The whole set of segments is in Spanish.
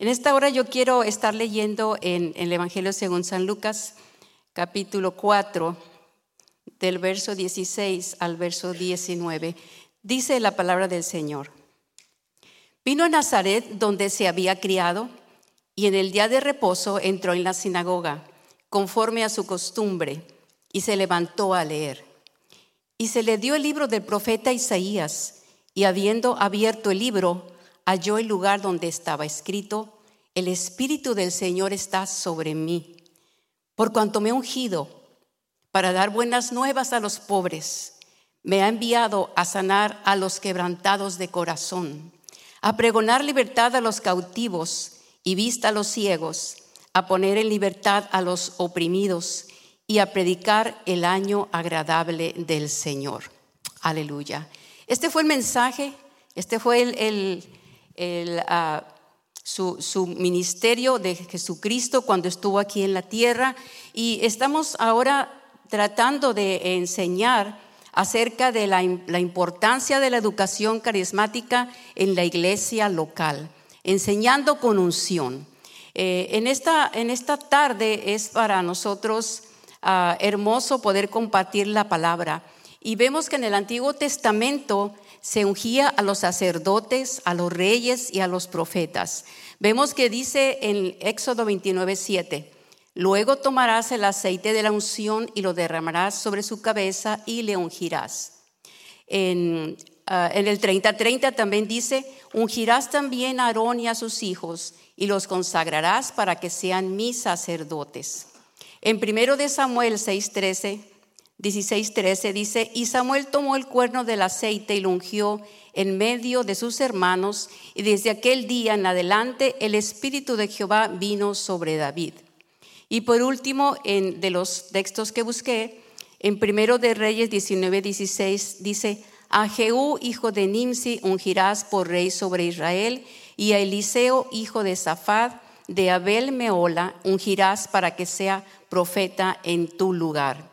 En esta hora yo quiero estar leyendo en, el Evangelio según San Lucas, capítulo 4, del verso 16 al verso 19. Dice la palabra del Señor. Vino a Nazaret donde se había criado y en el día de reposo entró en la sinagoga, conforme a su costumbre, y se levantó a leer. Y se le dio el libro del profeta Isaías, y habiendo abierto el libro, halló el lugar donde estaba escrito, el Espíritu del Señor está sobre mí, por cuanto me ha ungido para dar buenas nuevas a los pobres, me ha enviado a sanar a los quebrantados de corazón, a pregonar libertad a los cautivos y vista a los ciegos, a poner en libertad a los oprimidos y a predicar el año agradable del Señor. Aleluya. Este fue el mensaje, este fue el, Ah, su, ministerio de Jesucristo cuando estuvo aquí en la tierra y estamos ahora tratando de enseñar acerca de la, importancia de la educación carismática en la iglesia local, enseñando con unción. Eh, en, esta, en esta tarde es para nosotros ah, hermoso poder compartir la palabra y vemos que en el Antiguo Testamento se ungía a los sacerdotes, a los reyes y a los profetas. Vemos que dice en Éxodo 29, 7, luego tomarás el aceite de la unción y lo derramarás sobre su cabeza y le ungirás. En, ah, el 30, 30 también dice, ungirás también a Aarón y a sus hijos y los consagrarás para que sean mis sacerdotes. En primero de Samuel 6, 13 16:13 dice, y Samuel tomó el cuerno del aceite y lo ungió en medio de sus hermanos, y desde aquel día en adelante el Espíritu de Jehová vino sobre David. Y por último, en, de los textos que busqué, en Primero de Reyes 19:16 dice, a Jehú, hijo de Nimsi, ungirás por rey sobre Israel, y a Eliseo, hijo de Safad, de Abel Meola, ungirás para que sea profeta en tu lugar.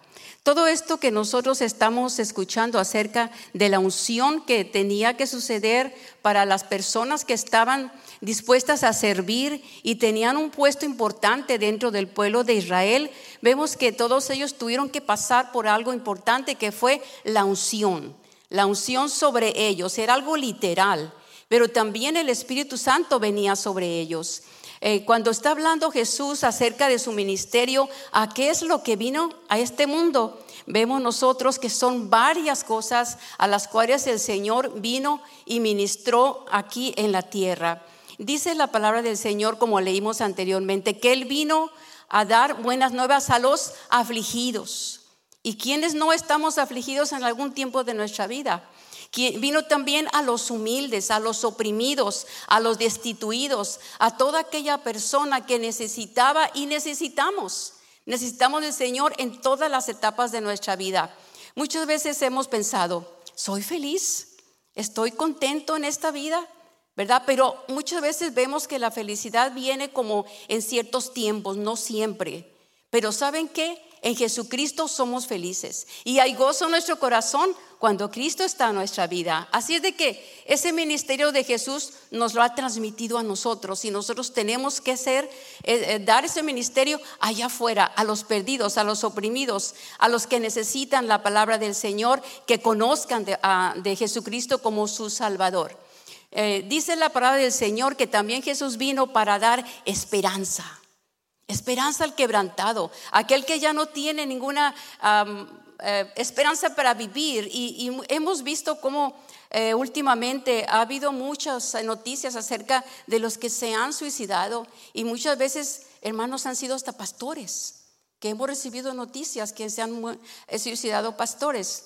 Todo esto que nosotros estamos escuchando acerca de la unción que tenía que suceder para las personas que estaban dispuestas a servir y tenían un puesto importante dentro del pueblo de Israel, vemos que todos ellos tuvieron que pasar por algo importante que fue la unción. La unción sobre ellos era algo literal, pero también el Espíritu Santo venía sobre ellos. Eh, cuando está hablando Jesús acerca de su ministerio, ¿a qué es lo que vino a este mundo? Vemos nosotros que son varias cosas a las cuales el Señor vino y ministró aquí en la tierra. Dice la palabra del Señor, como leímos anteriormente, que Él vino a dar buenas nuevas a los afligidos. ¿Y quienes no estamos afligidos en algún tiempo de nuestra vida? Vino también a los humildes, a los oprimidos, a los destituidos, a toda aquella persona que necesitaba y necesitamos. Necesitamos del Señor en todas las etapas de nuestra vida. Muchas veces hemos pensado, soy feliz, estoy contento en esta vida, ¿verdad? Pero muchas veces vemos que la felicidad viene como en ciertos tiempos, no siempre. Pero ¿saben qué? En Jesucristo somos felices y hay gozo en nuestro corazón cuando Cristo está en nuestra vida. Así es de que ese ministerio de Jesús nos lo ha transmitido a nosotros y nosotros tenemos que ser, eh, eh, dar ese ministerio allá afuera, a los perdidos, a los oprimidos, a los que necesitan la palabra del Señor, que conozcan de, Jesucristo como su Salvador. Eh, dice la palabra del Señor que también Jesús vino para dar esperanza. Esperanza al quebrantado, aquel que ya no tiene ninguna eh, esperanza para vivir. Y, hemos visto cómo eh, últimamente ha habido muchas noticias acerca de los que se han suicidado y muchas veces, hermanos, han sido hasta pastores, que hemos recibido noticias que se han eh, suicidado pastores.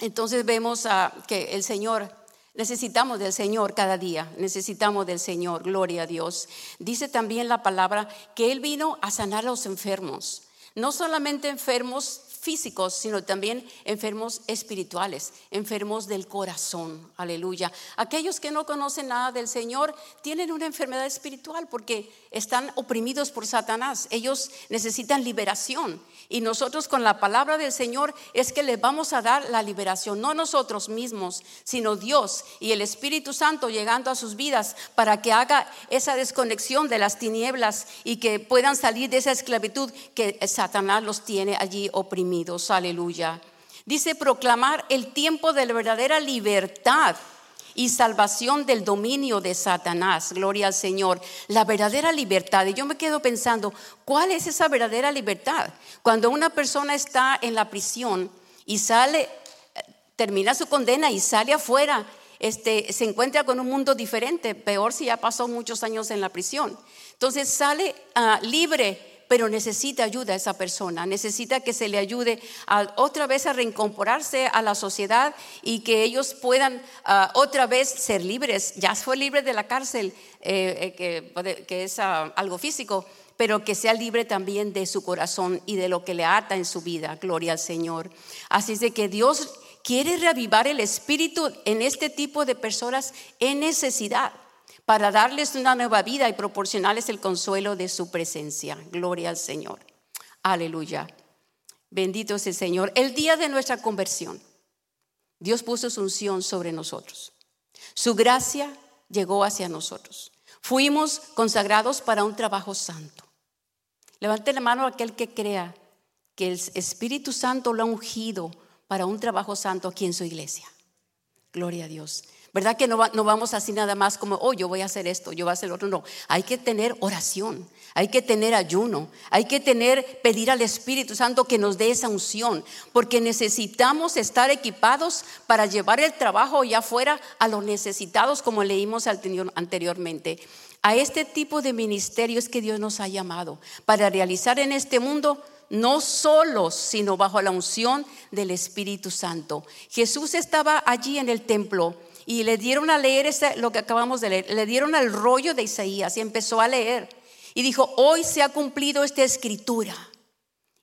Entonces vemos que el Señor Necesitamos del Señor cada día, necesitamos del Señor, gloria a Dios. Dice también la palabra que Él vino a sanar a los enfermos, no solamente enfermos físicos, sino también enfermos espirituales, enfermos del corazón. Aleluya. Aquellos que no conocen nada del Señor tienen una enfermedad espiritual porque están oprimidos por Satanás. Ellos necesitan liberación. Y nosotros con la palabra del Señor es que les vamos a dar la liberación, no nosotros mismos, sino Dios y el Espíritu Santo llegando a sus vidas para que haga esa desconexión de las tinieblas y que puedan salir de esa esclavitud que Satanás los tiene allí oprimidos. Aleluya. Dice proclamar el tiempo de la verdadera libertad y salvación del dominio de Satanás. Gloria al Señor. La verdadera libertad. Y yo me quedo pensando, ¿cuál es esa verdadera libertad? Cuando una persona está en la prisión y sale, termina su condena y sale afuera, este, se encuentra con un mundo diferente, peor si ya pasó muchos años en la prisión. Entonces sale ah, libre pero necesita ayuda esa persona, necesita que se le ayude a, otra vez a reincorporarse a la sociedad y que ellos puedan ah, otra vez ser libres. Ya fue libre de la cárcel, eh, eh, que, es ah, algo físico, pero que sea libre también de su corazón y de lo que le ata en su vida. Gloria al Señor. Así es de que Dios quiere reavivar el espíritu en este tipo de personas en necesidad para darles una nueva vida y proporcionarles el consuelo de su presencia. Gloria al Señor. Aleluya. Bendito es el Señor. El día de nuestra conversión, Dios puso su unción sobre nosotros. Su gracia llegó hacia nosotros. Fuimos consagrados para un trabajo santo. Levante la mano aquel que crea que el Espíritu Santo lo ha ungido para un trabajo santo aquí en su iglesia. Gloria a Dios. ¿Verdad que no, vamos así nada más como, oh, yo voy a hacer esto, yo voy a hacer otro? No, hay que tener oración, hay que tener ayuno, hay que tener, pedir al Espíritu Santo que nos dé esa unción, porque necesitamos estar equipados para llevar el trabajo ya fuera a los necesitados, como leímos anteriormente. A este tipo de ministerios que Dios nos ha llamado para realizar en este mundo no solos, sino bajo la unción del Espíritu Santo. Jesús estaba allí en el templo y le dieron a leer lo que acabamos de leer, le dieron el rollo de Isaías y empezó a leer. Y dijo, hoy se ha cumplido esta escritura.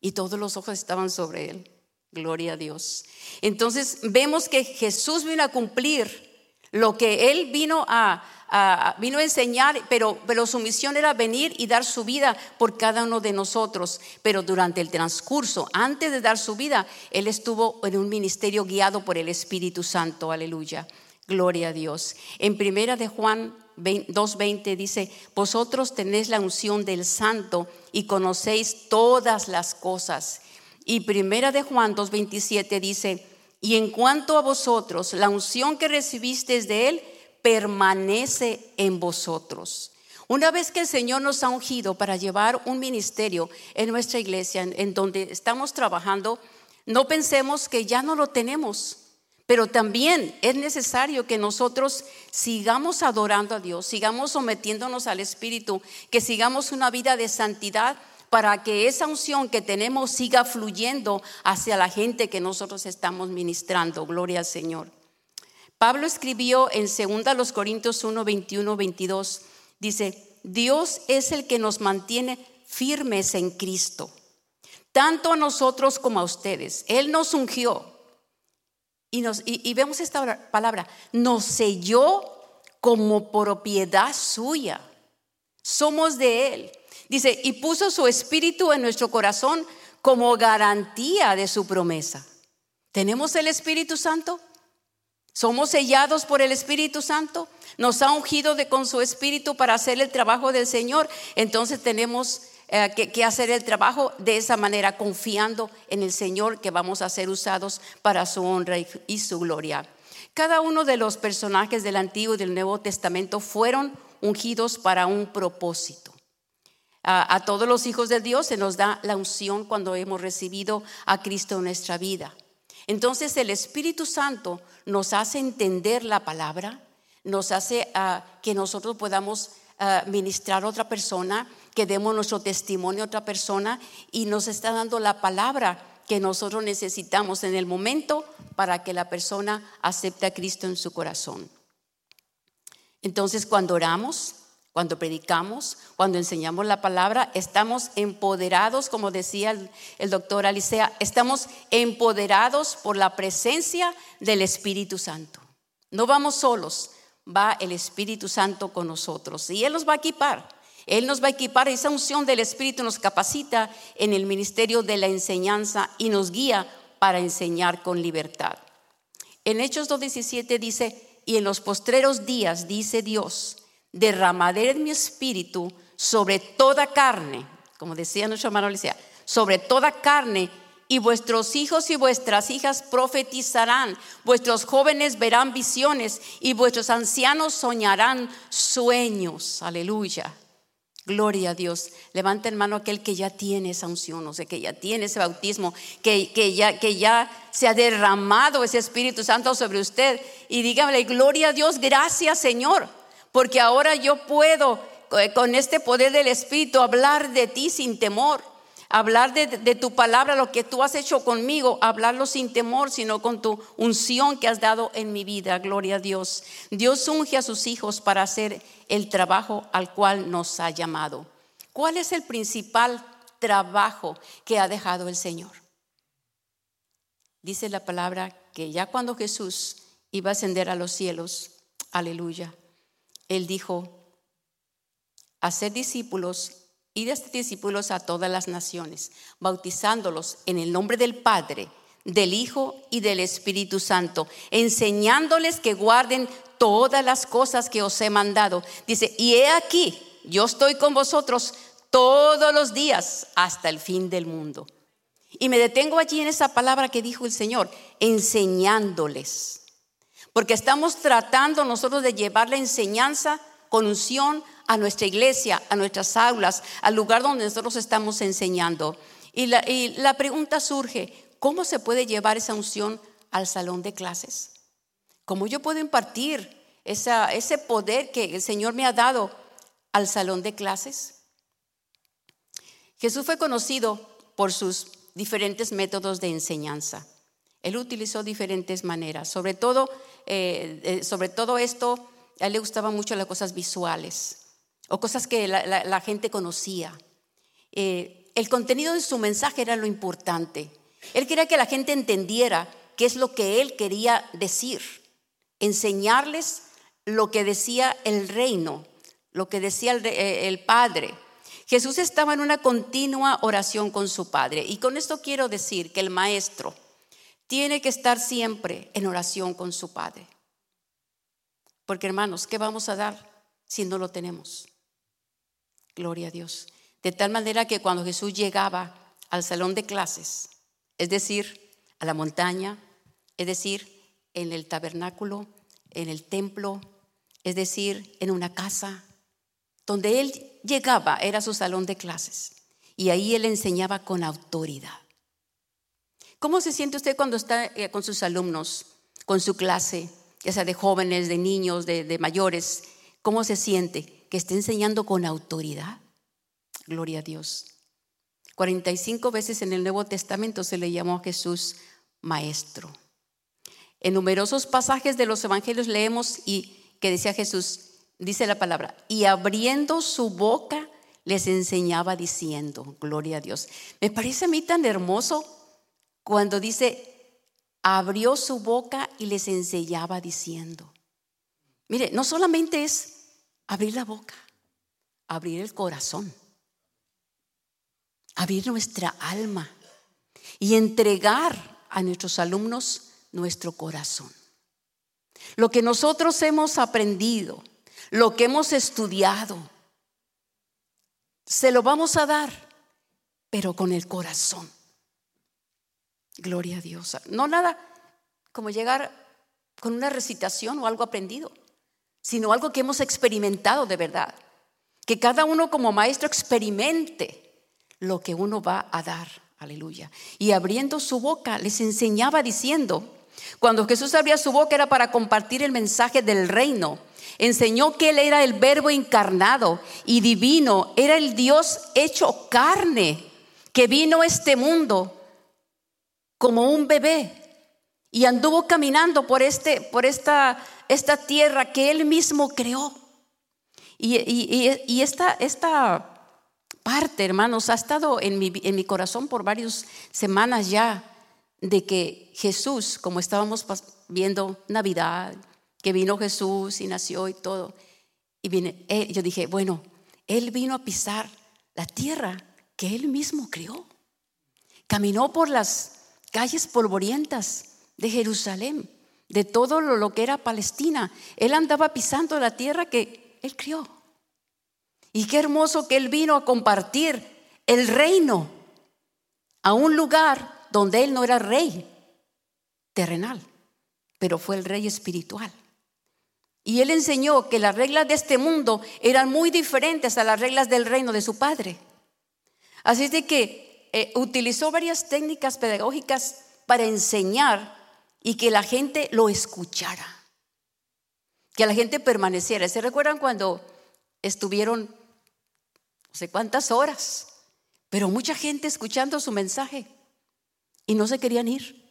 Y todos los ojos estaban sobre él. Gloria a Dios. Entonces vemos que Jesús vino a cumplir lo que él vino a, vino a enseñar, pero, pero su misión era venir y dar su vida por cada uno de nosotros. Pero durante el transcurso, antes de dar su vida, él estuvo en un ministerio guiado por el Espíritu Santo. Aleluya. Gloria a Dios. En primera de Juan 2.20 dice, vosotros tenéis la unción del santo y conocéis todas las cosas. Y primera de Juan 2.27 dice, y en cuanto a vosotros, la unción que recibisteis de él permanece en vosotros. Una vez que el Señor nos ha ungido para llevar un ministerio en nuestra iglesia, en donde estamos trabajando, no pensemos que ya no lo tenemos pero también es necesario que nosotros sigamos adorando a Dios, sigamos sometiéndonos al Espíritu, que sigamos una vida de santidad para que esa unción que tenemos siga fluyendo hacia la gente que nosotros estamos ministrando. Gloria al Señor. Pablo escribió en 2 Corintios 1, 21, 22, dice, Dios es el que nos mantiene firmes en Cristo, tanto a nosotros como a ustedes. Él nos ungió y, vemos esta palabra, nos selló como propiedad suya. Somos de Él. Dice, y puso su espíritu en nuestro corazón como garantía de su promesa. ¿Tenemos el Espíritu Santo? ¿Somos sellados por el Espíritu Santo? ¿Nos ha ungido de, con su Espíritu para hacer el trabajo del Señor? Entonces tenemos eh, que, hacer el trabajo de esa manera, confiando en el Señor que vamos a ser usados para su honra y, su gloria. Cada uno de los personajes del Antiguo y del Nuevo Testamento fueron ungidos para un propósito. A, todos los hijos de Dios se nos da la unción cuando hemos recibido a Cristo en nuestra vida. Entonces el Espíritu Santo nos hace entender la palabra, nos hace ah, que nosotros podamos ah, ministrar a otra persona que demos nuestro testimonio a otra persona y nos está dando la palabra que nosotros necesitamos en el momento para que la persona acepte a Cristo en su corazón. Entonces, cuando oramos, Cuando predicamos, cuando enseñamos la palabra, estamos empoderados, como decía el, el, doctor Alicea, estamos empoderados por la presencia del Espíritu Santo. No vamos solos, va el Espíritu Santo con nosotros y Él nos va a equipar. Él nos va a equipar, esa unción del Espíritu nos capacita en el ministerio de la enseñanza y nos guía para enseñar con libertad. En Hechos 2.17 dice, y en los postreros días, dice Dios, derramaré mi espíritu sobre toda carne, como decía nuestro hermano Elisea, sobre toda carne, y vuestros hijos y vuestras hijas profetizarán, vuestros jóvenes verán visiones y vuestros ancianos soñarán sueños. Aleluya. Gloria a Dios. Levanta en mano aquel que ya tiene esa unción, o sea, que ya tiene ese bautismo, que, que, ya, que ya se ha derramado ese Espíritu Santo sobre usted. Y dígame, gloria a Dios, gracias Señor porque ahora yo puedo eh, con este poder del Espíritu hablar de ti sin temor, hablar de, tu palabra, lo que tú has hecho conmigo, hablarlo sin temor, sino con tu unción que has dado en mi vida, gloria a Dios. Dios unge a sus hijos para hacer el trabajo al cual nos ha llamado. ¿Cuál es el principal trabajo que ha dejado el Señor? Dice la palabra que ya cuando Jesús iba a ascender a los cielos, aleluya, él dijo, hacer discípulos y de discípulos a todas las naciones, bautizándolos en el nombre del Padre, del Hijo y del Espíritu Santo, enseñándoles que guarden todas las cosas que os he mandado. Dice, y he aquí, yo estoy con vosotros todos los días hasta el fin del mundo. Y me detengo allí en esa palabra que dijo el Señor, enseñándoles. Porque estamos tratando nosotros de llevar la enseñanza con unción a nuestra iglesia, a nuestras aulas, al lugar donde nosotros estamos enseñando. Y la, pregunta surge, ¿cómo se puede llevar esa unción al salón de clases? ¿Cómo yo puedo impartir ese poder que el Señor me ha dado al salón de clases? Jesús fue conocido por sus diferentes métodos de enseñanza. Él utilizó diferentes maneras, sobre todo, eh, eh, sobre todo esto, a él le gustaban mucho las cosas visuales o cosas que la, gente conocía. Eh, el contenido de su mensaje era lo importante. Él quería que la gente entendiera qué es lo que él quería decir, enseñarles lo que decía el reino, lo que decía el Padre. Jesús estaba en una continua oración con su Padre. Y con esto quiero decir que el Maestro, tiene que estar siempre en oración con su Padre. Porque hermanos, ¿qué vamos a dar si no lo tenemos? Gloria a Dios. De tal manera que cuando Jesús llegaba al salón de clases, es decir, a la montaña, es decir, en el tabernáculo, en el templo, es decir, en una casa, donde él llegaba era su salón de clases. Y ahí él enseñaba con autoridad. ¿Cómo se siente usted cuando está eh, con sus alumnos, con su clase, ya sea de jóvenes, de niños, de, mayores? ¿Cómo se siente? Que esté enseñando con autoridad. Gloria a Dios. 45 veces en el Nuevo Testamento se le llamó a Jesús maestro. En numerosos pasajes de los evangelios leemos y que decía Jesús, dice la palabra, y abriendo su boca les enseñaba diciendo, gloria a Dios. Me parece a mí tan hermoso cuando dice, abrió su boca y les enseñaba diciendo. Mire, no solamente es abrir la boca, abrir el corazón, abrir nuestra alma y entregar a nuestros alumnos nuestro corazón. Lo que nosotros hemos aprendido, lo que hemos estudiado, se lo vamos a dar, pero con el corazón. Gloria a Dios. No nada como llegar con una recitación o algo aprendido, sino algo que hemos experimentado de verdad. Que cada uno como maestro experimente lo que uno va a dar. Aleluya. Y abriendo su boca les enseñaba diciendo, cuando Jesús abría su boca era para compartir el mensaje del reino. Enseñó que Él era el verbo encarnado y divino, era el Dios hecho carne, que vino a este mundo como un bebé y anduvo caminando por, este, por esta, esta tierra que él mismo creó. Y, esta, esta, parte, hermanos, ha estado en mi, en mi corazón por varias semanas ya, de que Jesús, como estábamos viendo Navidad, que vino Jesús y nació y todo, y vine, yo dije, bueno, Él vino a pisar la tierra que Él mismo crió. Caminó por las calles polvorientas de Jerusalén, de todo lo, que era Palestina. Él andaba pisando la tierra que Él crió. Y qué hermoso que Él vino a compartir el reino a un lugar donde Él no era rey terrenal, pero fue el rey espiritual. Y Él enseñó que las reglas de este mundo eran muy diferentes a las reglas del reino de su Padre. Así es de que eh, utilizó varias técnicas pedagógicas para enseñar y que la gente lo escuchara, que la gente permaneciera. ¿Se recuerdan cuando estuvieron no sé cuántas horas, pero mucha gente escuchando su mensaje y no se querían ir?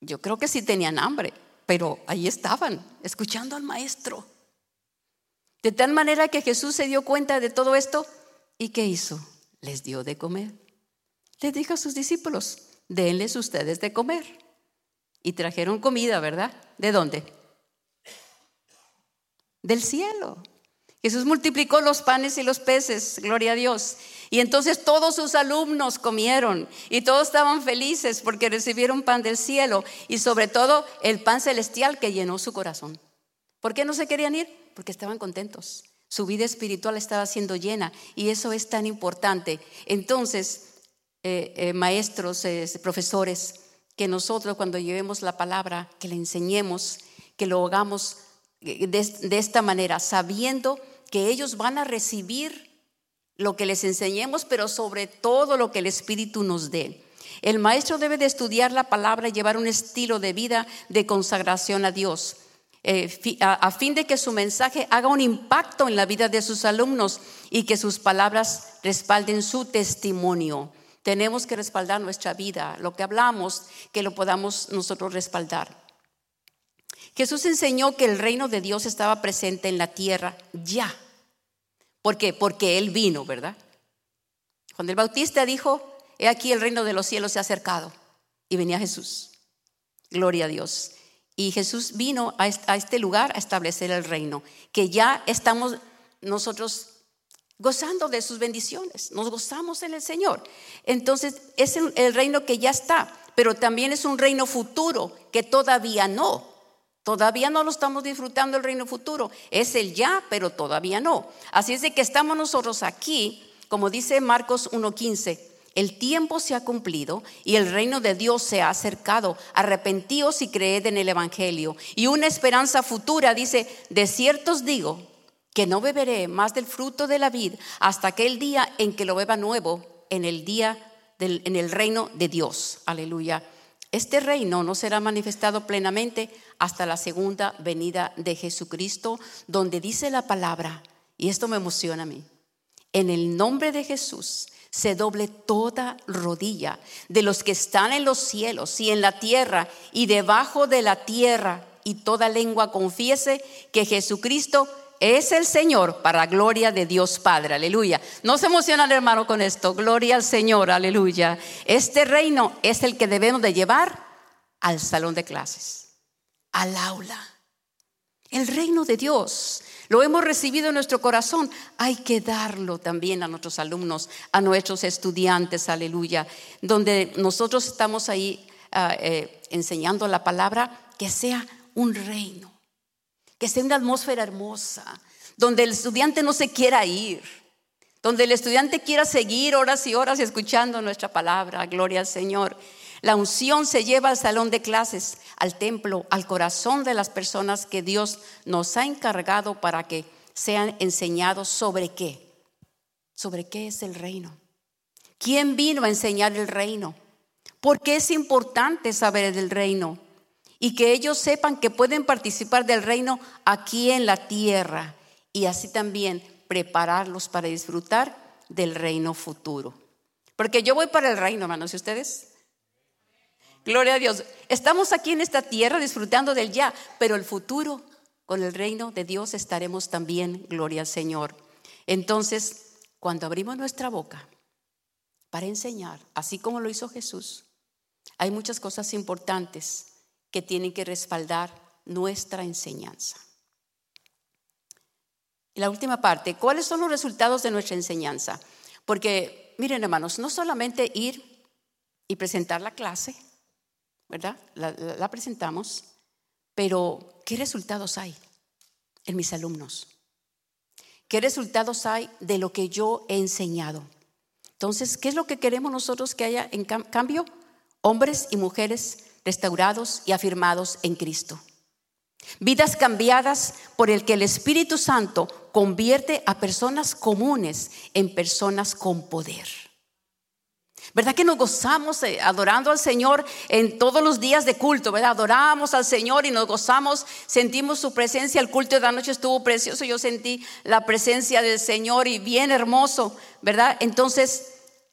Yo creo que sí tenían hambre, pero ahí estaban, escuchando al maestro. De tal manera que Jesús se dio cuenta de todo esto ¿Y qué hizo? Les dio de comer. Les dijo a sus discípulos, denles ustedes de comer. Y trajeron comida, ¿verdad? ¿De dónde? Del cielo. Jesús multiplicó los panes y los peces, gloria a Dios. Y entonces todos sus alumnos comieron y todos estaban felices porque recibieron pan del cielo y sobre todo el pan celestial que llenó su corazón. ¿Por qué no se querían ir? Porque estaban contentos. Su vida espiritual estaba siendo llena y eso es tan importante. Entonces, eh, eh, maestros, eh, profesores, que nosotros cuando llevemos la palabra, que le enseñemos, que lo hagamos de, esta manera, sabiendo que ellos van a recibir lo que les enseñemos, pero sobre todo lo que el Espíritu nos dé. El maestro debe de estudiar la palabra y llevar un estilo de vida de consagración a Dios. Eh, a fin de que su mensaje haga un impacto en la vida de sus alumnos y que sus palabras respalden su testimonio. Tenemos que respaldar nuestra vida, lo que hablamos, que lo podamos nosotros respaldar. Jesús enseñó que el reino de Dios estaba presente en la tierra ya. ¿Por qué? Porque Él vino, ¿verdad? Cuando el Bautista dijo, he aquí el reino de los cielos se ha acercado. Y venía Jesús. Gloria a Dios. Y Jesús vino a este lugar a establecer el reino, que ya estamos nosotros gozando de sus bendiciones, nos gozamos en el Señor. Entonces es el reino que ya está, pero también es un reino futuro que todavía no. Todavía no lo estamos disfrutando el reino futuro. Es el ya, pero todavía no. Así es de que estamos nosotros aquí, como dice Marcos 1.15 el tiempo se ha cumplido y el reino de Dios se ha acercado. Arrepentíos y creed en el Evangelio. Y una esperanza futura dice, de cierto os digo que no beberé más del fruto de la vid hasta aquel día en que lo beba nuevo en el día del, en el reino de Dios. Aleluya. Este reino no será manifestado plenamente hasta la segunda venida de Jesucristo, donde dice la palabra, y esto me emociona a mí, en el nombre de Jesús se doble toda rodilla de los que están en los cielos y en la tierra y debajo de la tierra, y toda lengua confiese que Jesucristo es el Señor para gloria de Dios Padre, aleluya. No se emocionan hermano con esto, gloria al Señor, aleluya. Este reino es el que debemos de llevar al salón de clases, al aula. El reino de Dios lo hemos recibido en nuestro corazón, hay que darlo también a nuestros alumnos, a nuestros estudiantes, aleluya, donde nosotros estamos ahí ah, eh, enseñando la palabra, que sea un reino, que sea una atmósfera hermosa, donde el estudiante no se quiera ir, donde el estudiante quiera seguir horas y horas escuchando nuestra palabra, gloria al Señor. La unción se lleva al salón de clases, al templo, al corazón de las personas que Dios nos ha encargado para que sean enseñados sobre qué. ¿Sobre qué es el reino? ¿Quién vino a enseñar el reino? ¿Por qué es importante saber del reino? Y que ellos sepan que pueden participar del reino aquí en la tierra y así también prepararlos para disfrutar del reino futuro. Porque yo voy para el reino, hermanos, ¿y ustedes? Gloria a Dios. Estamos aquí en esta tierra disfrutando del ya, pero el futuro con el reino de Dios estaremos también, gloria al Señor. Entonces, cuando abrimos nuestra boca para enseñar, así como lo hizo Jesús, hay muchas cosas importantes que tienen que respaldar nuestra enseñanza. Y la última parte, ¿cuáles son los resultados de nuestra enseñanza? Porque, miren hermanos, no solamente ir y presentar la clase, ¿verdad? La, presentamos, pero ¿qué resultados hay en mis alumnos? ¿Qué resultados hay de lo que yo he enseñado? Entonces, ¿qué es lo que queremos nosotros que haya en cambio? Hombres y mujeres restaurados y afirmados en Cristo. Vidas cambiadas por el que el Espíritu Santo convierte a personas comunes en personas con poder. ¿Verdad que nos gozamos eh, adorando al Señor en todos los días de culto? ¿Verdad? Adoramos al Señor y nos gozamos, sentimos su presencia. El culto de la noche estuvo precioso. Yo sentí la presencia del Señor y bien hermoso, ¿verdad? Entonces,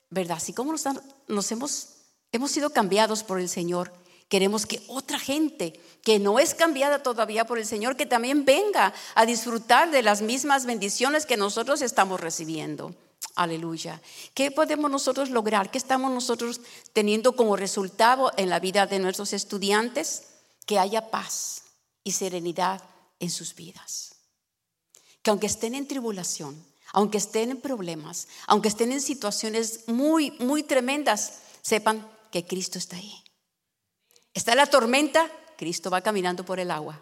¿verdad? Así como nos, nos hemos, hemos sido cambiados por el Señor, Queremos que otra gente que no es cambiada todavía por el Señor, que también venga a disfrutar de las mismas bendiciones que nosotros estamos recibiendo. Aleluya. ¿Qué podemos nosotros lograr? ¿Qué estamos nosotros teniendo como resultado en la vida de nuestros estudiantes? Que haya paz y serenidad en sus vidas. Que aunque estén en tribulación, aunque estén en problemas, aunque estén en situaciones muy, muy tremendas, sepan que Cristo está ahí Está la tormenta, Cristo va caminando por el agua.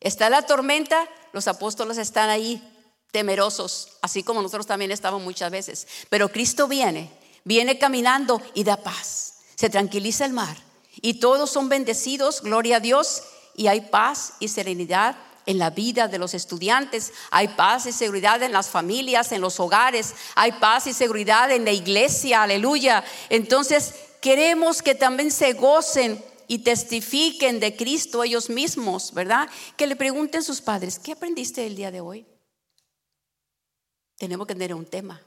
Está la tormenta, los apóstoles están ahí temerosos, así como nosotros también estamos muchas veces. Pero Cristo viene, viene caminando y da paz. Se tranquiliza el mar y todos son bendecidos, gloria a Dios, y hay paz y serenidad en la vida de los estudiantes, hay paz y seguridad en las familias, en los hogares, hay paz y seguridad en la iglesia, aleluya. Entonces queremos que también se gocen y testifiquen de Cristo ellos mismos, ¿verdad? Que le pregunten a sus padres, ¿qué aprendiste el día de hoy? Tenemos que tener un tema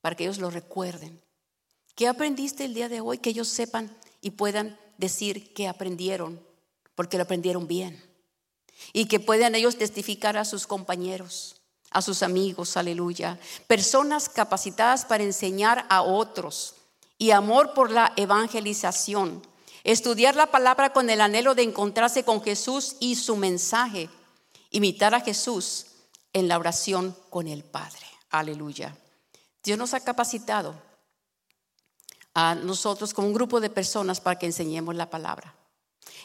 para que ellos lo recuerden. ¿Qué aprendiste el día de hoy? Que ellos sepan y puedan decir que aprendieron, porque lo aprendieron bien. Y que puedan ellos testificar a sus compañeros, a sus amigos, aleluya. Personas capacitadas para enseñar a otros y amor por la evangelización Estudiar la palabra con el anhelo de encontrarse con Jesús y su mensaje. Imitar a Jesús en la oración con el Padre. Aleluya. Dios nos ha capacitado a nosotros como un grupo de personas para que enseñemos la palabra.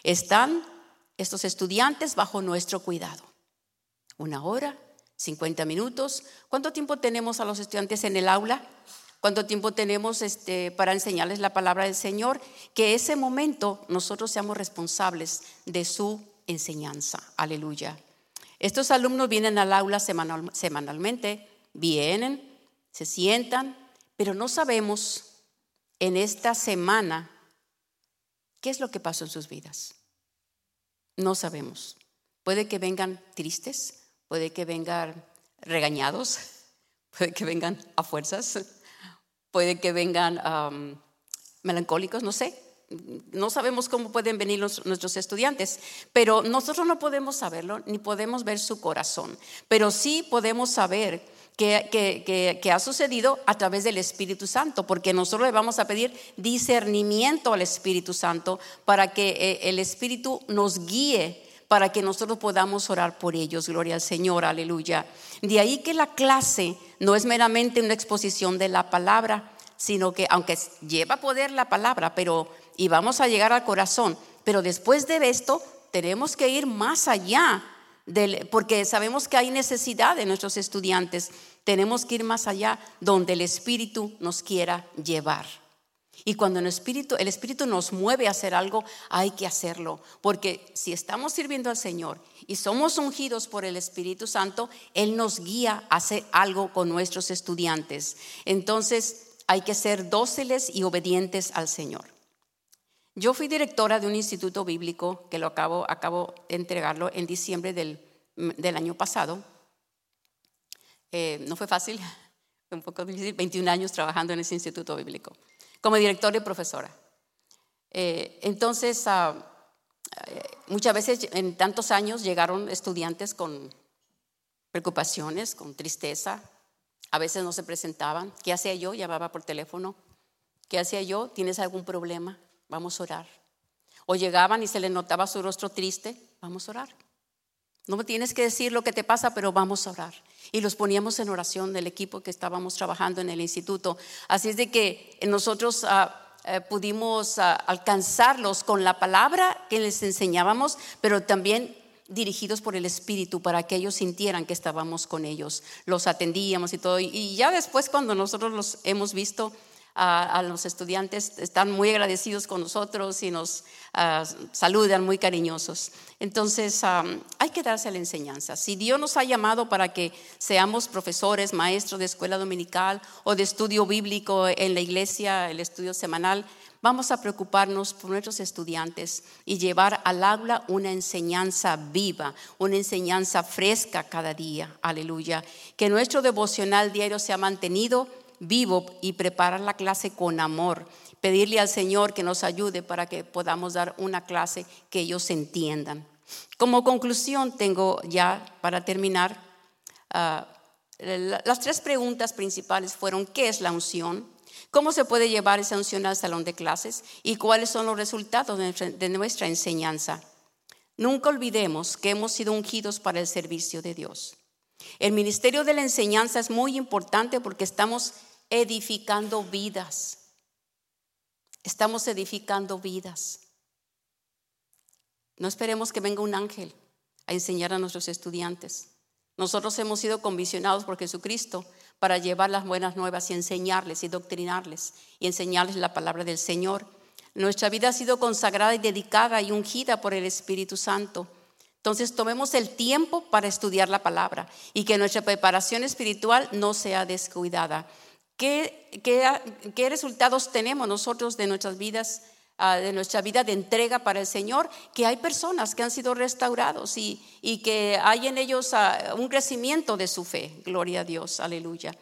Están estos estudiantes bajo nuestro cuidado. Una hora, 50 minutos. ¿Cuánto tiempo tenemos a los estudiantes en el aula? cuánto tiempo tenemos este, para enseñarles la palabra del Señor, que ese momento nosotros seamos responsables de su enseñanza. Aleluya. Estos alumnos vienen al aula semanalmente, vienen, se sientan, pero no sabemos en esta semana qué es lo que pasó en sus vidas. No sabemos. Puede que vengan tristes, puede que vengan regañados, puede que vengan a fuerzas, puede que vengan melancólicos, no sé. No sabemos cómo pueden venir nuestros estudiantes, pero nosotros no podemos saberlo ni podemos ver su corazón, pero sí podemos saber que, ha sucedido a través del Espíritu Santo, porque nosotros le vamos a pedir discernimiento al Espíritu Santo para que eh, el Espíritu nos guíe para que nosotros podamos orar por ellos. Gloria al Señor, aleluya. De ahí que la clase no es meramente una exposición de la palabra, sino que aunque lleva poder la palabra, pero y vamos a llegar al corazón, pero después de esto tenemos que ir más allá del, porque sabemos que hay necesidad de nuestros estudiantes. Tenemos que ir más allá donde el Espíritu nos quiera llevar. Y cuando el Espíritu, el Espíritu nos mueve a hacer algo, hay que hacerlo. Porque si estamos sirviendo al Señor y somos ungidos por el Espíritu Santo, Él nos guía a hacer algo con nuestros estudiantes. Entonces hay que ser dóciles y obedientes al Señor. Yo fui directora de un instituto bíblico que lo acabo, de entregarlo en diciembre del, año pasado. Eh, no fue fácil, fue un poco difícil, 21 años trabajando en ese instituto bíblico como directora y profesora. Eh, entonces, ah, eh, muchas veces en tantos años llegaron estudiantes con preocupaciones, con tristeza. A veces no se presentaban. ¿Qué hacía yo? Llamaba por teléfono. ¿Qué hacía yo? ¿Tienes algún problema? Vamos a orar. O llegaban y se les notaba su rostro triste. Vamos a orar. No me tienes que decir lo que te pasa, pero vamos a orar. Y los poníamos en oración del equipo que estábamos trabajando en el instituto. Así es de que nosotros ah, eh, pudimos ah, alcanzarlos con la palabra que les enseñábamos, pero también dirigidos por el Espíritu para que ellos sintieran que estábamos con ellos. Los atendíamos y todo. Y ya después cuando nosotros los hemos visto, a, los estudiantes, están muy agradecidos con nosotros y nos ah, saludan muy cariñosos. Entonces, hay que darse la enseñanza. Si Dios nos ha llamado para que seamos profesores, maestros de escuela dominical o de estudio bíblico en la iglesia, el estudio semanal, vamos a preocuparnos por nuestros estudiantes y llevar al aula una enseñanza viva, una enseñanza fresca cada día. Aleluya. Que nuestro devocional diario sea mantenido vivo y preparar la clase con amor. Pedirle al Señor que nos ayude para que podamos dar una clase que ellos entiendan. Como conclusión, tengo ya para terminar, ah, las tres preguntas principales fueron, ¿qué es la unción? ¿Cómo se puede llevar esa unción al salón de clases? ¿Y cuáles son los resultados de nuestra enseñanza? Nunca olvidemos que hemos sido ungidos para el servicio de Dios. El ministerio de la enseñanza es muy importante porque estamos edificando vidas. Estamos edificando vidas. No esperemos que venga un ángel a enseñar a nuestros estudiantes. Nosotros hemos sido convisionados por Jesucristo para llevar las buenas nuevas y enseñarles y doctrinarles y enseñarles la palabra del Señor. Nuestra vida ha sido consagrada y dedicada y ungida por el Espíritu Santo. Entonces tomemos el tiempo para estudiar la palabra y que nuestra preparación espiritual no sea descuidada. ¿Qué, resultados tenemos nosotros de nuestras vidas? Ah, de nuestra vida de entrega para el Señor, que hay personas que han sido restaurados y, y que hay en ellos ah, un crecimiento de su fe. Gloria a Dios, aleluya.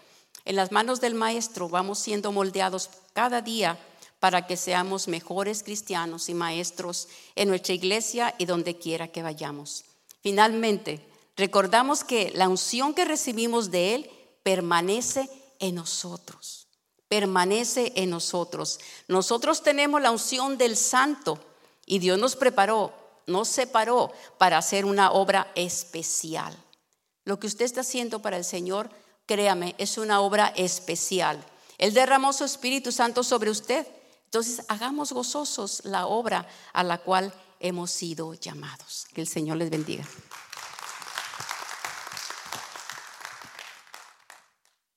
En las manos del Maestro vamos siendo moldeados cada día para que seamos mejores cristianos y maestros en nuestra iglesia y donde quiera que vayamos. Finalmente, recordamos que la unción que recibimos de Él permanece en nosotros, permanece en nosotros. Nosotros tenemos la unción del Santo y Dios nos preparó, nos separó para hacer una obra especial. Lo que usted está haciendo para el Señor, créame, es una obra especial. Él derramó su Espíritu Santo sobre usted entonces, hagamos gozosos la obra a la cual hemos sido llamados. Que el Señor les bendiga.